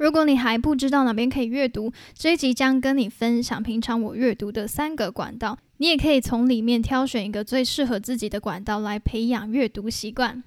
如果你还不知道哪边可以阅读，这一集将跟你分享平常我阅读的三个管道，你也可以从里面挑选一个最适合自己的管道来培养阅读习惯。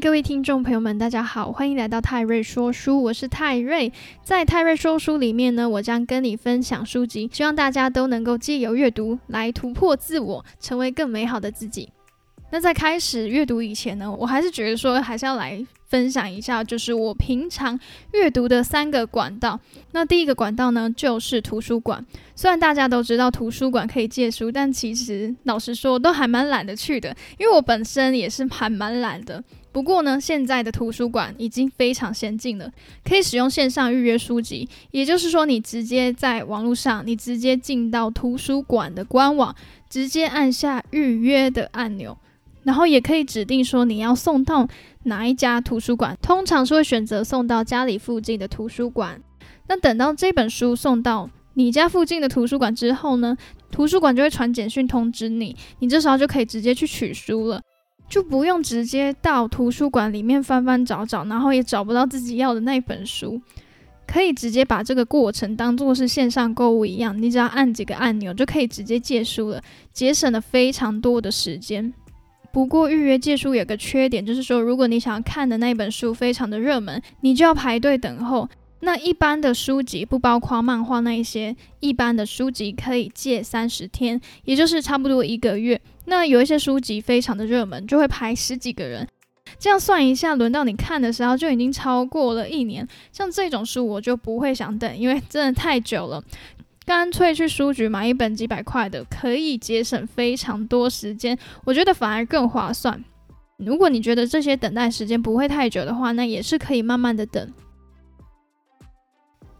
各位听众朋友们，大家好，欢迎来到泰瑞说书，我是泰瑞。在泰瑞说书里面呢，我将跟你分享书籍，希望大家都能够借由阅读来突破自我，成为更美好的自己。那在开始阅读以前呢，我还是觉得说，还是要来分享一下，就是我平常阅读的三个管道。那第一个管道呢，就是图书馆。虽然大家都知道图书馆可以借书，但其实老实说，都还蛮懒得去的，因为我本身也是还蛮懒的。不过呢，现在的图书馆已经非常先进了，可以使用线上预约书籍。也就是说，你直接在网络上，你直接进到图书馆的官网，直接按下预约的按钮，然后也可以指定说你要送到哪一家图书馆。通常是会选择送到家里附近的图书馆。那等到这本书送到你家附近的图书馆之后呢，图书馆就会传简讯通知你，你这时候就可以直接去取书了。就不用直接到图书馆里面翻翻找找，然后也找不到自己要的那本书，可以直接把这个过程当做是线上购物一样，你只要按几个按钮就可以直接借书了，节省了非常多的时间。不过预约借书有个缺点，就是说如果你想要看的那本书非常的热门，你就要排队等候。那一般的书籍不包括漫画那一些，一般的书籍可以借三十天，也就是差不多一个月。那有一些书籍非常的热门，就会排十几个人，这样算一下，轮到你看的时候就已经超过了一年。像这种书我就不会想等，因为真的太久了，干脆去书局买一本几百块的，可以节省非常多时间，我觉得反而更划算。如果你觉得这些等待时间不会太久的话，那也是可以慢慢的等。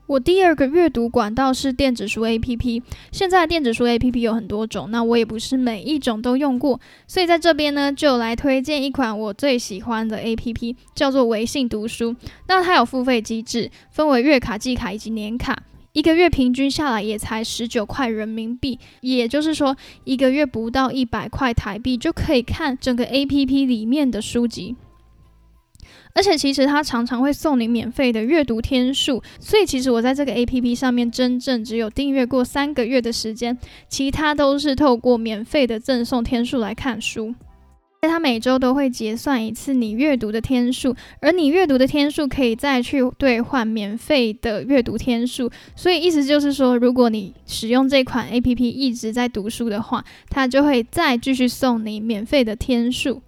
我第二个阅读管道是电子书 APP。现在电子书 APP 有很多种，那我也不是每一种都用过，所以在这边呢，就来推荐一款我最喜欢的 APP，叫做微信读书。那它有付费机制，分为月卡、季卡以及年卡，一个月平均下来也才十九块人民币，也就是说一个月不到一百块台币就可以看整个 APP 里面的书籍。而且其实它常常会送你免费的阅读天数，所以其实我在这个 A P P 上面真正只有订阅过三个月的时间，其他都是透过免费的赠送天数来看书。它每周都会结算一次你阅读的天数，而你阅读的天数可以再去兑换免费的阅读天数。所以意思就是说，如果你使用这款 A P P 一直在读书的话，它就会再继续送你免费的天数。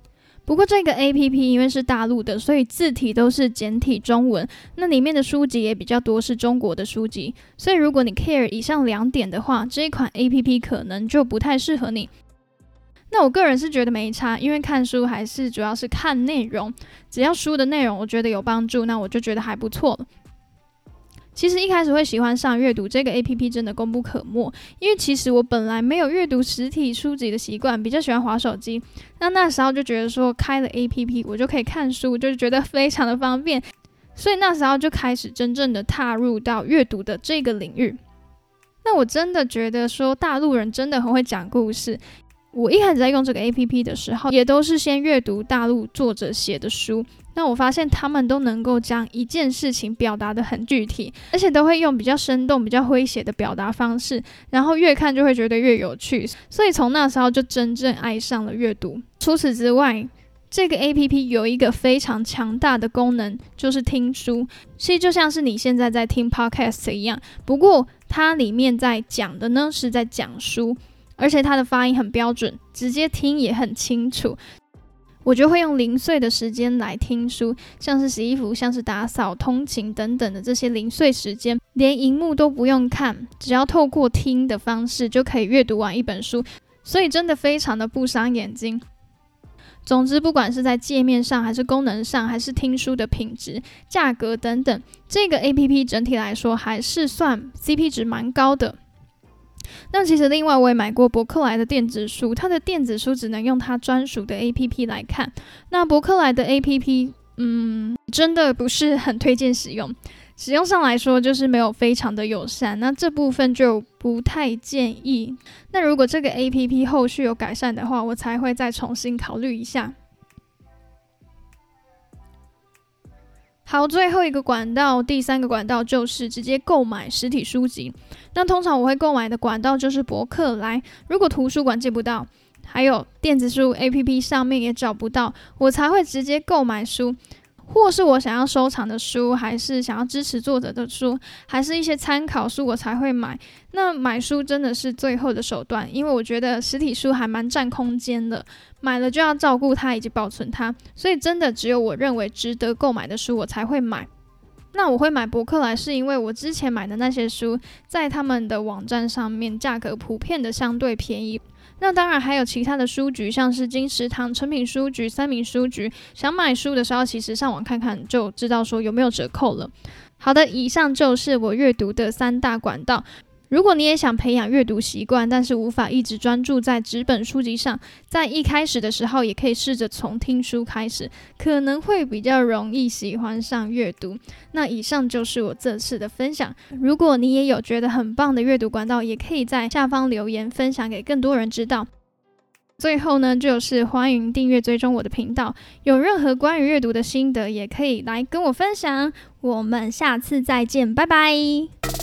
不过这个 A P P 因为是大陆的，所以字体都是简体中文，那里面的书籍也比较多是中国的书籍，所以如果你 care 以上两点的话，这一款 A P P 可能就不太适合你。那我个人是觉得没差，因为看书还是主要是看内容，只要书的内容我觉得有帮助，那我就觉得还不错。其实一开始会喜欢上阅读这个 A P P 真的功不可没，因为其实我本来没有阅读实体书籍的习惯，比较喜欢滑手机。那那时候就觉得说开了 A P P 我就可以看书，就是觉得非常的方便，所以那时候就开始真正的踏入到阅读的这个领域。那我真的觉得说大陆人真的很会讲故事。我一开始在用这个 A P P 的时候，也都是先阅读大陆作者写的书。那我发现他们都能够将一件事情表达的很具体，而且都会用比较生动、比较诙谐的表达方式，然后越看就会觉得越有趣。所以从那时候就真正爱上了阅读。除此之外，这个 A P P 有一个非常强大的功能，就是听书。其实就像是你现在在听 Podcast 一样，不过它里面在讲的呢是在讲书。而且它的发音很标准，直接听也很清楚。我就会用零碎的时间来听书，像是洗衣服、像是打扫、通勤等等的这些零碎时间，连荧幕都不用看，只要透过听的方式就可以阅读完一本书。所以真的非常的不伤眼睛。总之，不管是在界面上，还是功能上，还是听书的品质、价格等等，这个 A P P 整体来说还是算 C P 值蛮高的。那其实另外我也买过博客来的电子书，它的电子书只能用它专属的 A P P 来看。那博客来的 A P P，嗯，真的不是很推荐使用。使用上来说就是没有非常的友善，那这部分就不太建议。那如果这个 A P P 后续有改善的话，我才会再重新考虑一下。好，最后一个管道，第三个管道就是直接购买实体书籍。那通常我会购买的管道就是博客来。如果图书馆借不到，还有电子书 APP 上面也找不到，我才会直接购买书。或是我想要收藏的书，还是想要支持作者的书，还是一些参考书，我才会买。那买书真的是最后的手段，因为我觉得实体书还蛮占空间的，买了就要照顾它以及保存它，所以真的只有我认为值得购买的书，我才会买。那我会买博客来，是因为我之前买的那些书，在他们的网站上面价格普遍的相对便宜。那当然还有其他的书局，像是金石堂、诚品书局、三明书局。想买书的时候，其实上网看看就知道说有没有折扣了。好的，以上就是我阅读的三大管道。如果你也想培养阅读习惯，但是无法一直专注在纸本书籍上，在一开始的时候也可以试着从听书开始，可能会比较容易喜欢上阅读。那以上就是我这次的分享。如果你也有觉得很棒的阅读管道，也可以在下方留言分享给更多人知道。最后呢，就是欢迎订阅追踪我的频道，有任何关于阅读的心得，也可以来跟我分享。我们下次再见，拜拜。